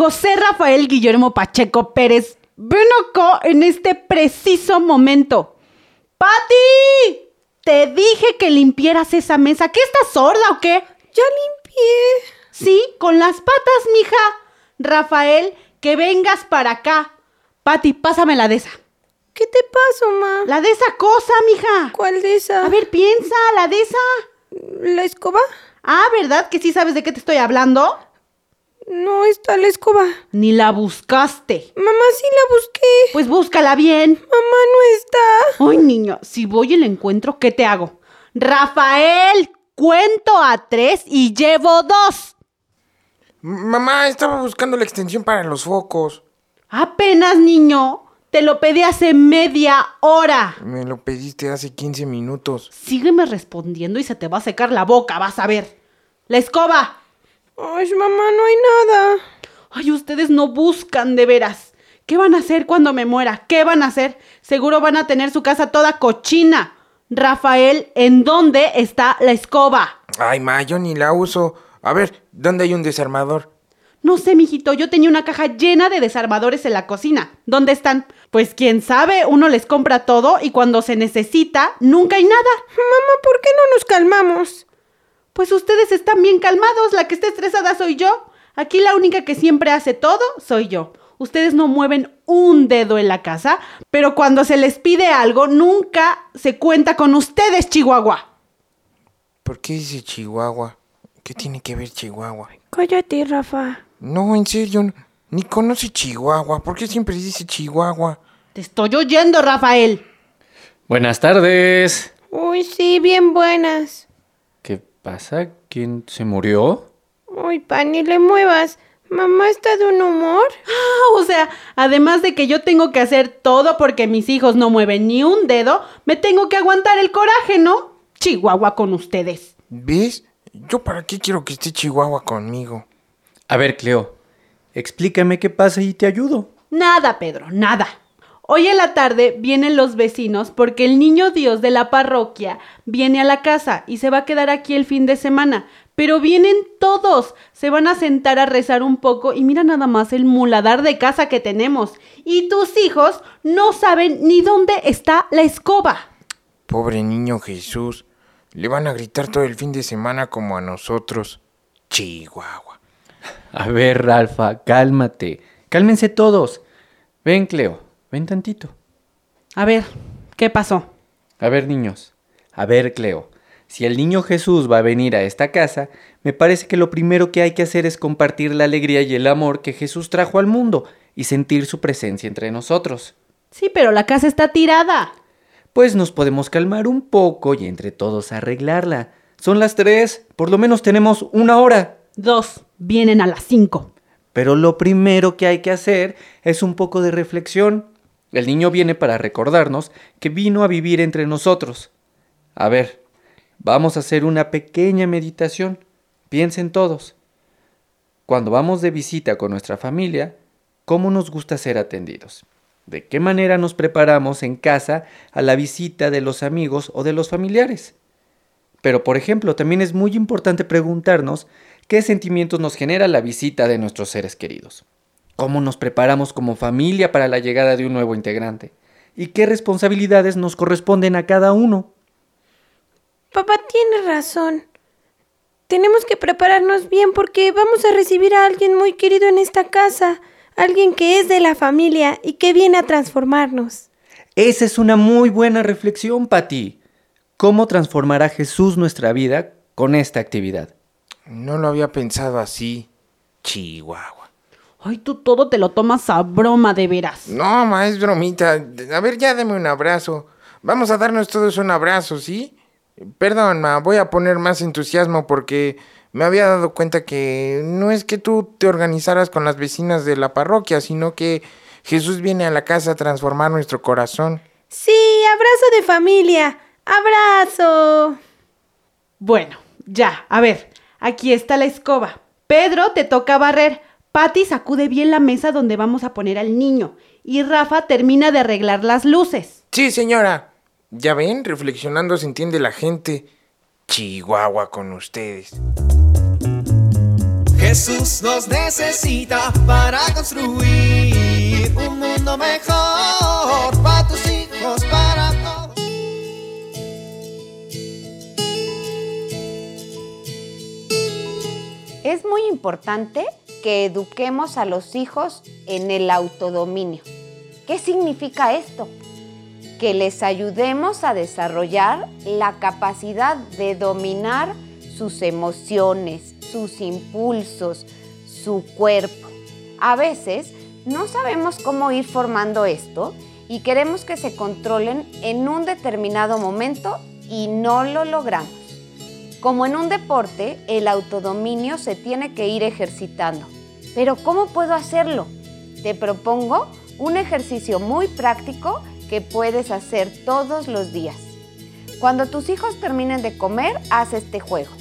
José Rafael Guillermo Pacheco Pérez, ven acá en este preciso momento. ¡Pati! Te dije que limpiaras esa mesa. ¿Qué estás sorda o qué? Ya limpié. Sí, con las patas, mija. Rafael, que vengas para acá. Pati, pásame la de esa. ¿Qué te pasa, ma? La de esa cosa, mija. ¿Cuál de esa? A ver, piensa, la de esa. ¿La escoba? Ah, ¿verdad que sí sabes de qué te estoy hablando? No está la escoba. Ni la buscaste. Mamá, sí la busqué. Pues búscala bien. Mamá no está. Ay, niño, si voy y la encuentro, ¿qué te hago? Rafael, cuento a tres y llevo dos. Mamá, estaba buscando la extensión para los focos. Apenas, niño. Te lo pedí hace media hora. Me lo pediste hace 15 minutos. Sígueme respondiendo y se te va a secar la boca, vas a ver. La escoba. Ay, mamá, no hay nada. Ay, ustedes no buscan de veras. ¿Qué van a hacer cuando me muera? ¿Qué van a hacer? Seguro van a tener su casa toda cochina. Rafael, ¿en dónde está la escoba? Ay, ma, yo ni la uso. A ver, ¿dónde hay un desarmador? No sé, mijito, yo tenía una caja llena de desarmadores en la cocina. ¿Dónde están? Pues quién sabe, uno les compra todo y cuando se necesita, nunca hay nada. Mamá, ¿por qué no nos calmamos? Pues ustedes están bien calmados, la que está estresada soy yo. Aquí la única que siempre hace todo soy yo. Ustedes no mueven un dedo en la casa, pero cuando se les pide algo, nunca se cuenta con ustedes, Chihuahua. ¿Por qué dice Chihuahua? ¿Qué tiene que ver Chihuahua? Cállate, Rafa. No, en serio, ni conoce Chihuahua. ¿Por qué siempre dice Chihuahua? Te estoy oyendo, Rafael. Buenas tardes. Uy, sí, bien buenas. ¿Qué pasa? ¿Quién se murió? Uy, pa, ni le muevas. Mamá está de un humor. Ah, o sea, además de que yo tengo que hacer todo porque mis hijos no mueven ni un dedo, me tengo que aguantar el coraje, ¿no? Chihuahua con ustedes. ¿Ves? ¿Yo para qué quiero que esté Chihuahua conmigo? A ver, Cleo, explícame qué pasa y te ayudo. Nada, Pedro, nada. Hoy en la tarde vienen los vecinos porque el niño Dios de la parroquia viene a la casa y se va a quedar aquí el fin de semana. Pero vienen todos, se van a sentar a rezar un poco y mira nada más el muladar de casa que tenemos. Y tus hijos no saben ni dónde está la escoba. Pobre niño Jesús. Le van a gritar todo el fin de semana como a nosotros. Chihuahua. A ver, Ralfa, cálmate. Cálmense todos. Ven, Cleo, ven tantito. A ver, ¿qué pasó? A ver, niños. A ver, Cleo. Si el niño Jesús va a venir a esta casa, me parece que lo primero que hay que hacer es compartir la alegría y el amor que Jesús trajo al mundo y sentir su presencia entre nosotros. Sí, pero la casa está tirada. Pues nos podemos calmar un poco y entre todos arreglarla. Son las tres, por lo menos tenemos una hora. Dos, vienen a las cinco. Pero lo primero que hay que hacer es un poco de reflexión. El niño viene para recordarnos que vino a vivir entre nosotros. A ver, vamos a hacer una pequeña meditación. Piensen todos. Cuando vamos de visita con nuestra familia, ¿cómo nos gusta ser atendidos? ¿De qué manera nos preparamos en casa a la visita de los amigos o de los familiares? Pero, por ejemplo, también es muy importante preguntarnos qué sentimientos nos genera la visita de nuestros seres queridos. ¿Cómo nos preparamos como familia para la llegada de un nuevo integrante? ¿Y qué responsabilidades nos corresponden a cada uno? Papá tiene razón. Tenemos que prepararnos bien porque vamos a recibir a alguien muy querido en esta casa, alguien que es de la familia y que viene a transformarnos. Esa es una muy buena reflexión, Pati. ¿Cómo transformará Jesús nuestra vida con esta actividad? No lo había pensado así. Chihuahua. Ay, tú todo te lo tomas a broma de veras. No, ma, es bromita. A ver, ya dame un abrazo. Vamos a darnos todos un abrazo, ¿sí? Perdón, ma, voy a poner más entusiasmo porque me había dado cuenta que no es que tú te organizaras con las vecinas de la parroquia, sino que Jesús viene a la casa a transformar nuestro corazón. Sí, abrazo de familia. Abrazo. Bueno, ya, a ver, aquí está la escoba. Pedro, te toca barrer. Patty sacude bien la mesa donde vamos a poner al niño. Y Rafa termina de arreglar las luces. Sí, señora. Ya ven, reflexionando se entiende la gente. Chihuahua con ustedes. Jesús nos necesita para construir un mundo mejor para tus hijos, para todos. Es muy importante que eduquemos a los hijos en el autodominio. ¿Qué significa esto? Que les ayudemos a desarrollar la capacidad de dominar sus emociones, sus impulsos, su cuerpo. A veces no sabemos cómo ir formando esto y queremos que se controlen en un determinado momento y no lo logramos. Como en un deporte, el autodominio se tiene que ir ejercitando. Pero ¿cómo puedo hacerlo? Te propongo un ejercicio muy práctico que puedes hacer todos los días. Cuando tus hijos terminen de comer, haz este juego.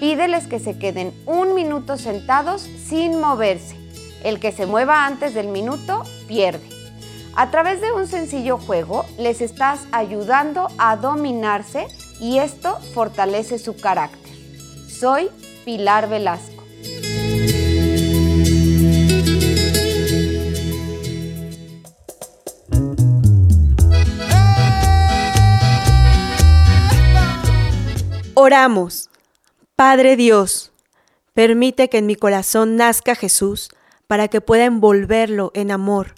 Pídeles que se queden un minuto sentados sin moverse. El que se mueva antes del minuto pierde. A través de un sencillo juego les estás ayudando a dominarse y esto fortalece su carácter. Soy Pilar Velasco. Oramos. Padre Dios, permite que en mi corazón nazca Jesús para que pueda envolverlo en amor.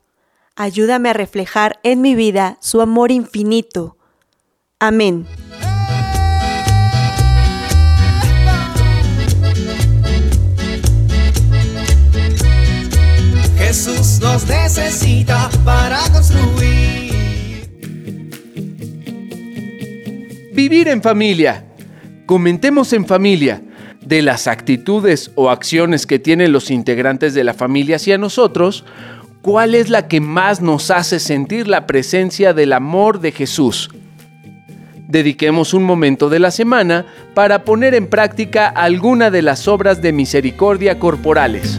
Ayúdame a reflejar en mi vida su amor infinito. Amén. Necesita para construir. Vivir en familia. Comentemos en familia de las actitudes o acciones que tienen los integrantes de la familia hacia nosotros, ¿cuál es la que más nos hace sentir la presencia del amor de Jesús? Dediquemos un momento de la semana para poner en práctica alguna de las obras de misericordia corporales.